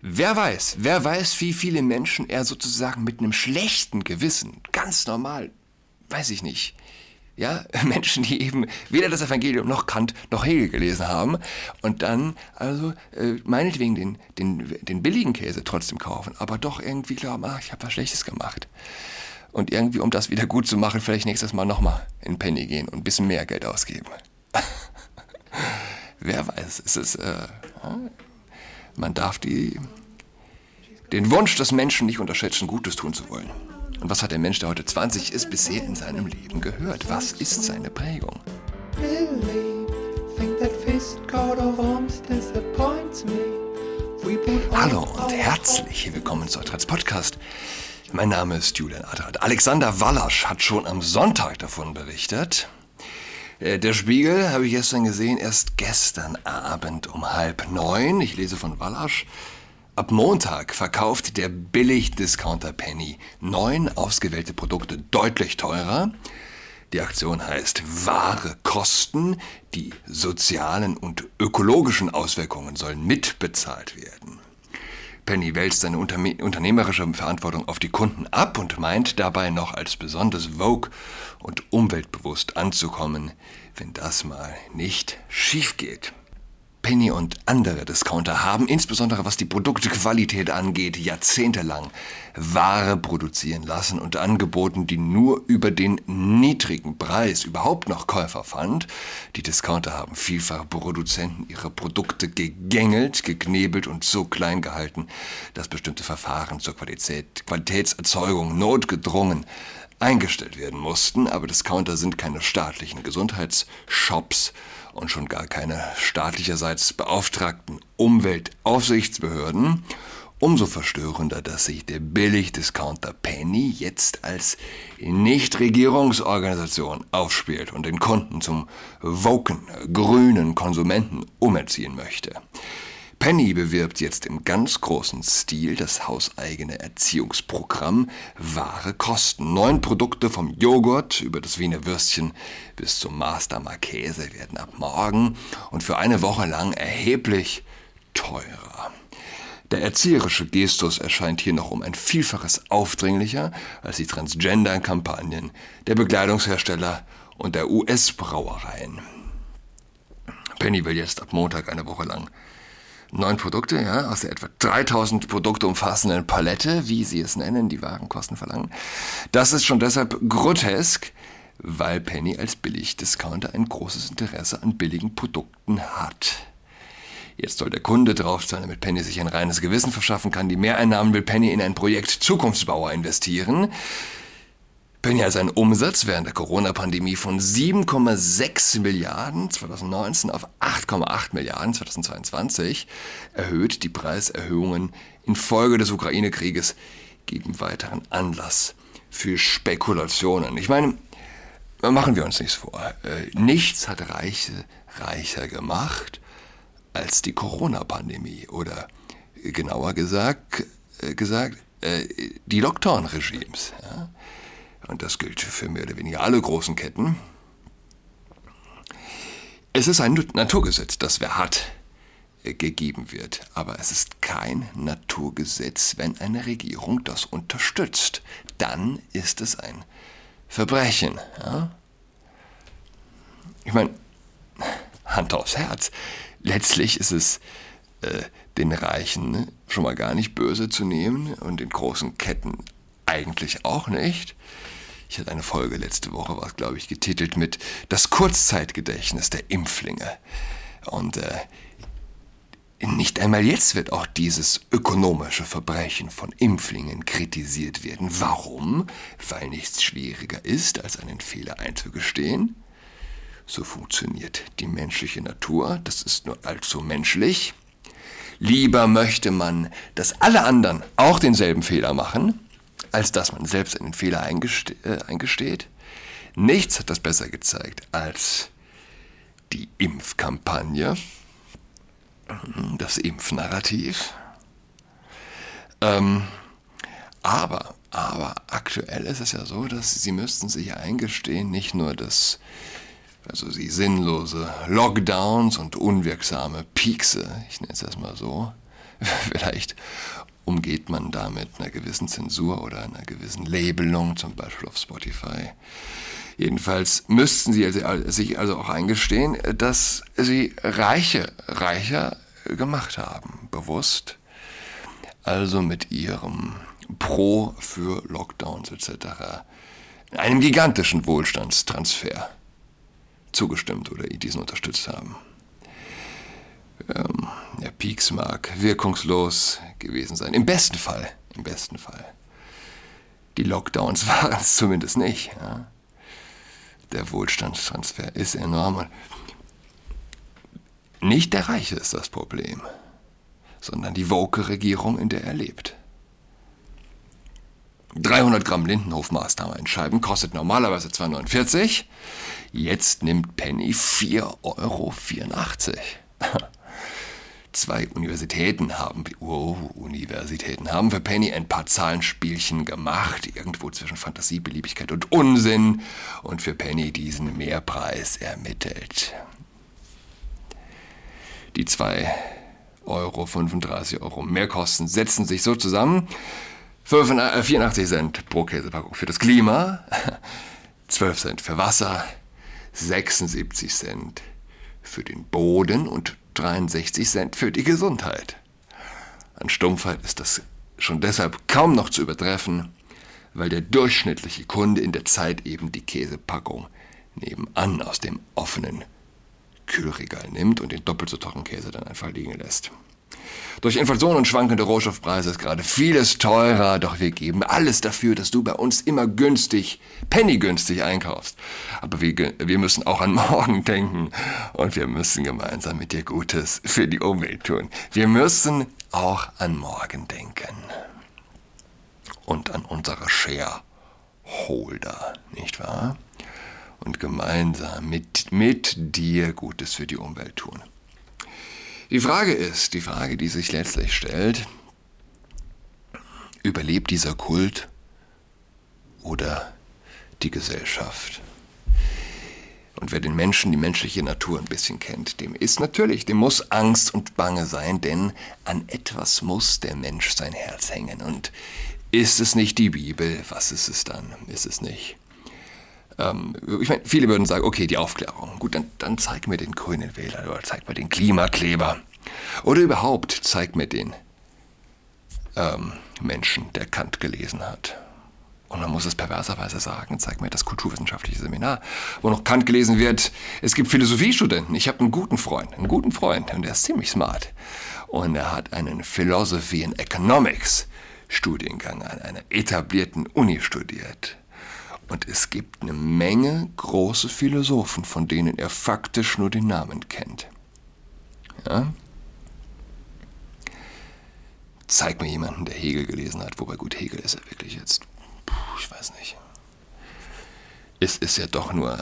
Wer weiß, wer weiß, wie viele Menschen er sozusagen mit einem schlechten Gewissen, ganz normal, weiß ich nicht, ja, Menschen, die eben weder das Evangelium noch Kant noch Hegel gelesen haben und dann also äh, meinetwegen den, den, den billigen Käse trotzdem kaufen, aber doch irgendwie glauben, ach, ich habe was Schlechtes gemacht. Und irgendwie, um das wieder gut zu machen, vielleicht nächstes Mal nochmal in Penny gehen und ein bisschen mehr Geld ausgeben. Wer weiß, es ist, äh, man darf die, den Wunsch des Menschen nicht unterschätzen, Gutes tun zu wollen. Und was hat der Mensch, der heute 20 ist, bisher in seinem Leben gehört? Was ist seine Prägung? Hallo und herzlich willkommen zu Adrats Podcast. Mein Name ist Julian Adrat. Alexander Wallasch hat schon am Sonntag davon berichtet. Äh, der Spiegel habe ich gestern gesehen, erst gestern Abend um halb neun. Ich lese von Wallasch. Ab Montag verkauft der Billig-Discounter Penny neun ausgewählte Produkte deutlich teurer. Die Aktion heißt Wahre Kosten. Die sozialen und ökologischen Auswirkungen sollen mitbezahlt werden. Penny wälzt seine unternehmerische Verantwortung auf die Kunden ab und meint dabei noch als besonders vogue und umweltbewusst anzukommen, wenn das mal nicht schief geht. Penny und andere Discounter haben, insbesondere was die Produktqualität angeht, jahrzehntelang Ware produzieren lassen und angeboten, die nur über den niedrigen Preis überhaupt noch Käufer fand. Die Discounter haben vielfach Produzenten ihre Produkte gegängelt, geknebelt und so klein gehalten, dass bestimmte Verfahren zur Qualität, Qualitätserzeugung notgedrungen eingestellt werden mussten, aber Discounter sind keine staatlichen Gesundheitsshops und schon gar keine staatlicherseits beauftragten Umweltaufsichtsbehörden. Umso verstörender, dass sich der Billigdiscounter Penny jetzt als Nichtregierungsorganisation aufspielt und den Kunden zum woken, grünen Konsumenten umerziehen möchte. Penny bewirbt jetzt im ganz großen Stil das hauseigene Erziehungsprogramm Wahre Kosten. Neun Produkte vom Joghurt über das Wiener Würstchen bis zum Master Marchese werden ab morgen und für eine Woche lang erheblich teurer. Der erzieherische Gestus erscheint hier noch um ein Vielfaches aufdringlicher als die Transgender-Kampagnen der Bekleidungshersteller und der US-Brauereien. Penny will jetzt ab Montag eine Woche lang neun Produkte, ja, aus der etwa 3000 Produkte umfassenden Palette, wie sie es nennen, die Warenkosten verlangen. Das ist schon deshalb grotesk, weil Penny als Billigdiscounter ein großes Interesse an billigen Produkten hat. Jetzt soll der Kunde drauf sein, damit Penny sich ein reines Gewissen verschaffen kann. Die Mehreinnahmen will Penny in ein Projekt Zukunftsbauer investieren. Penny hat seinen Umsatz während der Corona-Pandemie von 7,6 Milliarden 2019 auf 8,8 Milliarden 2022 erhöht. Die Preiserhöhungen infolge des Ukraine-Krieges geben weiteren Anlass für Spekulationen. Ich meine, machen wir uns nichts vor. Äh, nichts hat Reiche reicher gemacht als die Corona-Pandemie oder genauer gesagt, äh, gesagt äh, die Lockdown-Regimes. Und das gilt für mehr oder weniger alle großen Ketten, es ist ein Naturgesetz, das wer hat, äh, gegeben wird. Aber es ist kein Naturgesetz, wenn eine Regierung das unterstützt. Dann ist es ein Verbrechen. Ja? Ich meine, Hand aufs Herz. Letztlich ist es äh, den Reichen schon mal gar nicht böse zu nehmen und den großen Ketten eigentlich auch nicht. Ich hatte eine Folge letzte Woche, war glaube ich, getitelt mit Das Kurzzeitgedächtnis der Impflinge. Und äh, nicht einmal jetzt wird auch dieses ökonomische Verbrechen von Impflingen kritisiert werden. Warum? Weil nichts schwieriger ist, als einen Fehler einzugestehen. So funktioniert die menschliche Natur, das ist nur allzu menschlich. Lieber möchte man, dass alle anderen auch denselben Fehler machen, als dass man selbst einen Fehler eingeste äh, eingesteht. Nichts hat das besser gezeigt als die Impfkampagne, das Impfnarrativ. Ähm, aber, aber aktuell ist es ja so, dass sie müssten sich eingestehen, nicht nur dass also die sinnlose Lockdowns und unwirksame Piekse, ich nenne es erstmal so, Vielleicht umgeht man damit einer gewissen Zensur oder einer gewissen Labelung, zum Beispiel auf Spotify. Jedenfalls müssten sie also, sich also auch eingestehen, dass sie Reiche reicher gemacht haben, bewusst. Also mit ihrem Pro für Lockdowns etc. einem gigantischen Wohlstandstransfer zugestimmt oder diesen unterstützt haben. Ähm, der Peaks mag wirkungslos gewesen sein. Im besten Fall. Im besten Fall. Die Lockdowns waren es zumindest nicht. Ja. Der Wohlstandstransfer ist enorm. Nicht der Reiche ist das Problem, sondern die Woke-Regierung, in der er lebt. 300 Gramm Lindenhof-Maßnahme in Scheiben kostet normalerweise 2,49. Jetzt nimmt Penny 4,84 Euro. Zwei Universitäten haben, oh, Universitäten haben für Penny ein paar Zahlenspielchen gemacht, irgendwo zwischen Fantasie, Beliebigkeit und Unsinn und für Penny diesen Mehrpreis ermittelt. Die 2 Euro, 35 Euro Mehrkosten setzen sich so zusammen. 84 Cent pro Käsepackung für das Klima, 12 Cent für Wasser, 76 Cent für den Boden und 63 Cent für die Gesundheit. An Stumpfheit ist das schon deshalb kaum noch zu übertreffen, weil der durchschnittliche Kunde in der Zeit eben die Käsepackung nebenan aus dem offenen Kühlregal nimmt und den doppelt so teuren Käse dann einfach liegen lässt. Durch Inflation und schwankende Rohstoffpreise ist gerade vieles teurer, doch wir geben alles dafür, dass du bei uns immer günstig, pennygünstig einkaufst. Aber wir, wir müssen auch an morgen denken und wir müssen gemeinsam mit dir Gutes für die Umwelt tun. Wir müssen auch an morgen denken. Und an unsere Shareholder, nicht wahr? Und gemeinsam mit, mit dir Gutes für die Umwelt tun. Die Frage ist, die Frage, die sich letztlich stellt, überlebt dieser Kult oder die Gesellschaft? Und wer den Menschen, die menschliche Natur ein bisschen kennt, dem ist natürlich, dem muss Angst und Bange sein, denn an etwas muss der Mensch sein Herz hängen. Und ist es nicht die Bibel, was ist es dann? Ist es nicht ähm, ich meine, viele würden sagen, okay, die Aufklärung. Gut, dann, dann zeig mir den grünen Wähler oder zeig mir den Klimakleber. Oder überhaupt zeig mir den ähm, Menschen, der Kant gelesen hat. Und man muss es perverserweise sagen, zeig mir das kulturwissenschaftliche Seminar, wo noch Kant gelesen wird. Es gibt Philosophiestudenten. Ich habe einen guten Freund, einen guten Freund, und der ist ziemlich smart. Und er hat einen Philosophy in Economics Studiengang an einer etablierten Uni studiert. Und es gibt eine Menge große Philosophen, von denen er faktisch nur den Namen kennt. Ja? Zeig mir jemanden, der Hegel gelesen hat. Wobei gut, Hegel ist ja wirklich jetzt, puh, ich weiß nicht. Es ist ja doch nur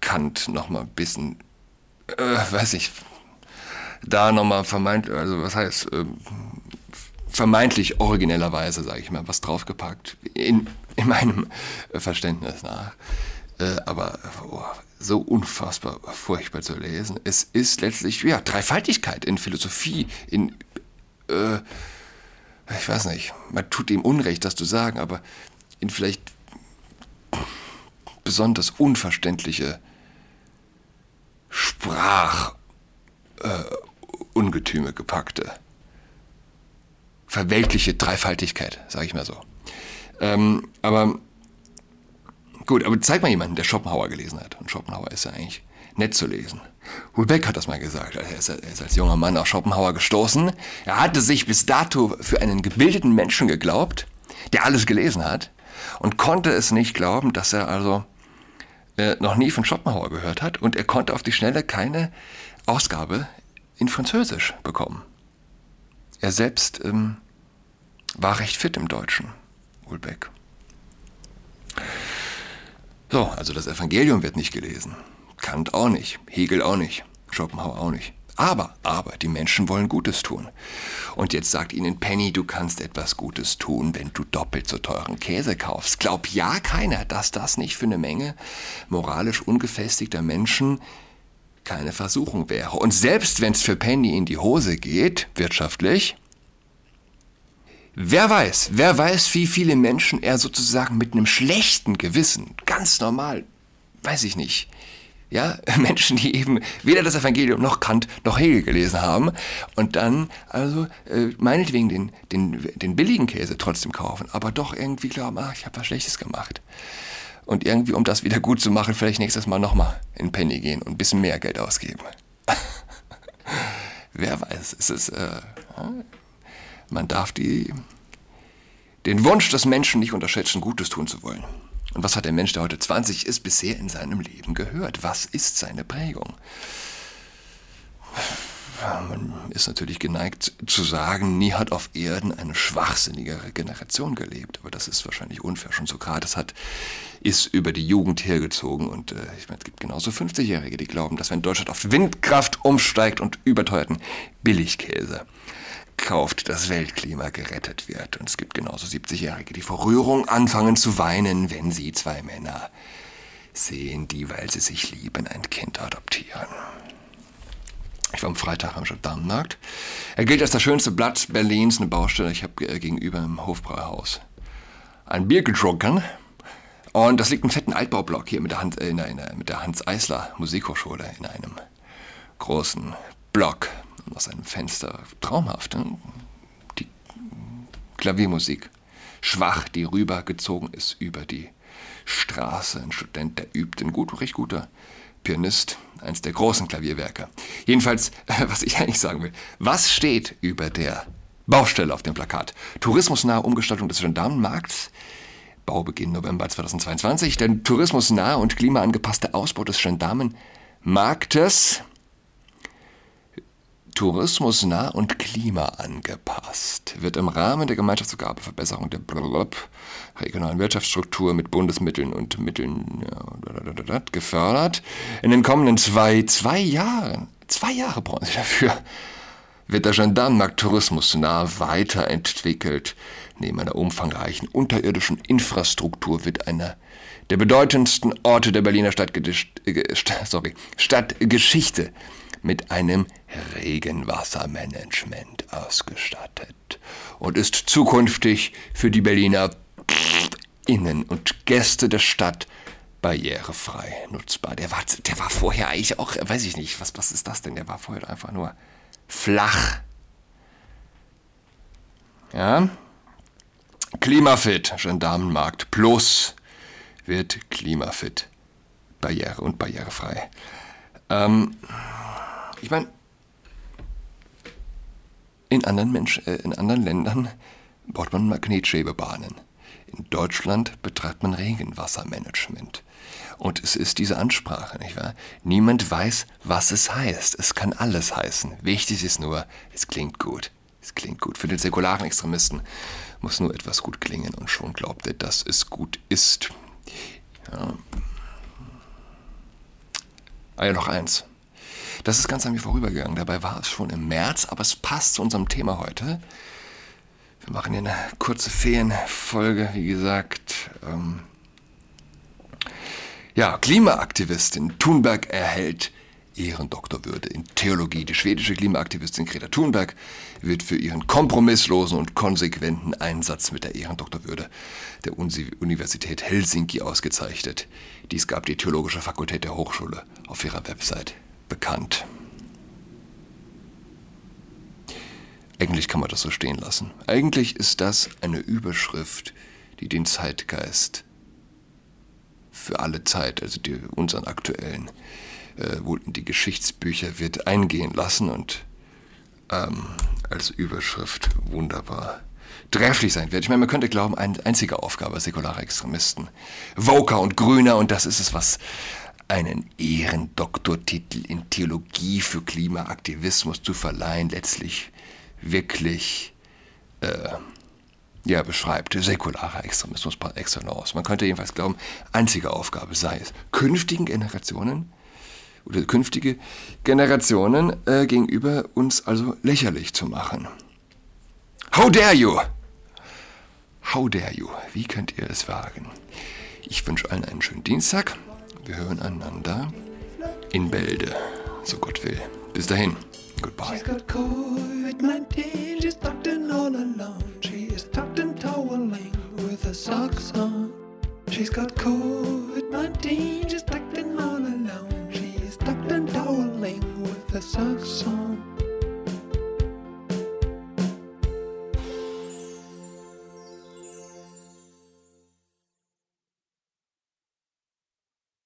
Kant nochmal ein bisschen, äh, weiß ich, da nochmal vermeint, also was heißt, äh, vermeintlich originellerweise, sage ich mal, was draufgepackt. In, in meinem Verständnis nach. Äh, aber oh, so unfassbar furchtbar zu lesen. Es ist letztlich, ja, Dreifaltigkeit in Philosophie, in, äh, ich weiß nicht, man tut ihm Unrecht, das zu sagen, aber in vielleicht besonders unverständliche Sprachungetüme äh, gepackte verweltliche Dreifaltigkeit, sage ich mal so. Ähm, aber gut, aber zeig mal jemanden, der Schopenhauer gelesen hat. Und Schopenhauer ist ja eigentlich nett zu lesen. Hulbeck hat das mal gesagt. Er ist, er ist als junger Mann auf Schopenhauer gestoßen. Er hatte sich bis dato für einen gebildeten Menschen geglaubt, der alles gelesen hat, und konnte es nicht glauben, dass er also äh, noch nie von Schopenhauer gehört hat. Und er konnte auf die Schnelle keine Ausgabe in Französisch bekommen. Er selbst ähm, war recht fit im Deutschen, Ulbeck. So, also das Evangelium wird nicht gelesen. Kant auch nicht, Hegel auch nicht, Schopenhauer auch nicht. Aber, aber, die Menschen wollen Gutes tun. Und jetzt sagt ihnen Penny, du kannst etwas Gutes tun, wenn du doppelt so teuren Käse kaufst. Glaub ja keiner, dass das nicht für eine Menge moralisch ungefestigter Menschen keine Versuchung wäre. Und selbst wenn es für Penny in die Hose geht, wirtschaftlich, Wer weiß, wer weiß, wie viele Menschen er sozusagen mit einem schlechten Gewissen, ganz normal, weiß ich nicht, ja, Menschen, die eben weder das Evangelium noch Kant noch Hegel gelesen haben und dann also äh, meinetwegen den, den, den billigen Käse trotzdem kaufen, aber doch irgendwie glauben, ach, ich habe was Schlechtes gemacht. Und irgendwie, um das wieder gut zu machen, vielleicht nächstes Mal nochmal in Penny gehen und ein bisschen mehr Geld ausgeben. Wer weiß, es ist, äh, man darf die, den Wunsch des Menschen nicht unterschätzen, Gutes tun zu wollen. Und was hat der Mensch, der heute 20 ist, bisher in seinem Leben gehört? Was ist seine Prägung? Man ist natürlich geneigt zu sagen, nie hat auf Erden eine schwachsinnigere Generation gelebt. Aber das ist wahrscheinlich unfair. Schon Sokrates hat, ist über die Jugend hergezogen. Und äh, ich meine, es gibt genauso 50-Jährige, die glauben, dass wenn Deutschland auf Windkraft umsteigt und überteuerten Billigkäse kauft, das Weltklima gerettet wird. Und es gibt genauso 70-Jährige, die vor Rührung anfangen zu weinen, wenn sie zwei Männer sehen, die, weil sie sich lieben, ein Kind adoptieren. Ich war am Freitag am Gendarmenmarkt. Er gilt als das schönste Blatt Berlins, eine Baustelle. Ich habe äh, gegenüber im Hofbräuhaus ein Bier getrunken. Und das liegt im fetten Altbaublock hier mit der, Hand, äh, in der, mit der Hans Eisler Musikhochschule in einem großen Block aus einem Fenster traumhaft. Ne? Die Klaviermusik, schwach, die rübergezogen ist über die Straße. Ein Student, der übt, ein gut, recht guter Pianist, eins der großen Klavierwerke. Jedenfalls, was ich eigentlich sagen will, was steht über der Baustelle auf dem Plakat? Tourismusnahe Umgestaltung des Gendarmenmarkts. Baubeginn November 2022. Der tourismusnahe und klimaangepasste Ausbau des Gendarmenmarktes tourismusnah und klimaangepasst, wird im Rahmen der Gemeinschaftsgabe Verbesserung der regionalen Wirtschaftsstruktur mit Bundesmitteln und Mitteln ja, gefördert. In den kommenden zwei, zwei Jahren, zwei Jahre brauchen Sie dafür, wird der Gendarmenmarkt tourismusnah weiterentwickelt. Neben einer umfangreichen unterirdischen Infrastruktur wird einer der bedeutendsten Orte der Berliner Stadtgeschichte mit einem Regenwassermanagement ausgestattet und ist zukünftig für die Berliner Innen- und Gäste der Stadt barrierefrei nutzbar. Der war, der war vorher eigentlich auch, weiß ich nicht, was, was ist das denn? Der war vorher einfach nur flach. Ja? Klimafit, Gendarmenmarkt Plus wird Klimafit, barriere- und barrierefrei. Ähm, ich meine, in anderen, Mensch, äh, in anderen Ländern baut man Magnetschwebebahnen. In Deutschland betreibt man Regenwassermanagement. Und es ist diese Ansprache, nicht wahr? Niemand weiß, was es heißt. Es kann alles heißen. Wichtig ist nur, es klingt gut. Es klingt gut. Für den säkularen Extremisten muss nur etwas gut klingen und schon glaubt er, dass es gut ist. Ja. Ah ja, noch eins. Das ist ganz an mir vorübergegangen. Dabei war es schon im März, aber es passt zu unserem Thema heute. Wir machen hier eine kurze Ferienfolge, wie gesagt. Ähm ja, Klimaaktivistin Thunberg erhält Ehrendoktorwürde in Theologie. Die schwedische Klimaaktivistin Greta Thunberg wird für ihren kompromisslosen und konsequenten Einsatz mit der Ehrendoktorwürde der Universität Helsinki ausgezeichnet. Dies gab die Theologische Fakultät der Hochschule auf ihrer Website bekannt. Eigentlich kann man das so stehen lassen. Eigentlich ist das eine Überschrift, die den Zeitgeist für alle Zeit, also die, unseren aktuellen, äh, wohl in die Geschichtsbücher wird eingehen lassen und ähm, als Überschrift wunderbar trefflich sein wird. Ich meine, man könnte glauben, eine einzige Aufgabe säkularer Extremisten, Voker und Grüner, und das ist es, was einen Ehrendoktortitel in Theologie für Klimaaktivismus zu verleihen, letztlich wirklich äh, ja, beschreibt, säkularer Extremismus par excellence. Man könnte jedenfalls glauben, einzige Aufgabe sei es, künftigen Generationen oder künftige Generationen äh, gegenüber uns also lächerlich zu machen. How dare you! How dare you! Wie könnt ihr es wagen? Ich wünsche allen einen schönen Dienstag. Wir hören einander in Bälde, so Gott will. Bis dahin, goodbye. She's got COVID-19, she's all alone. She is socks on. She's got COVID-19, she's tucked in all alone. She's tucked and toweling with her socks on.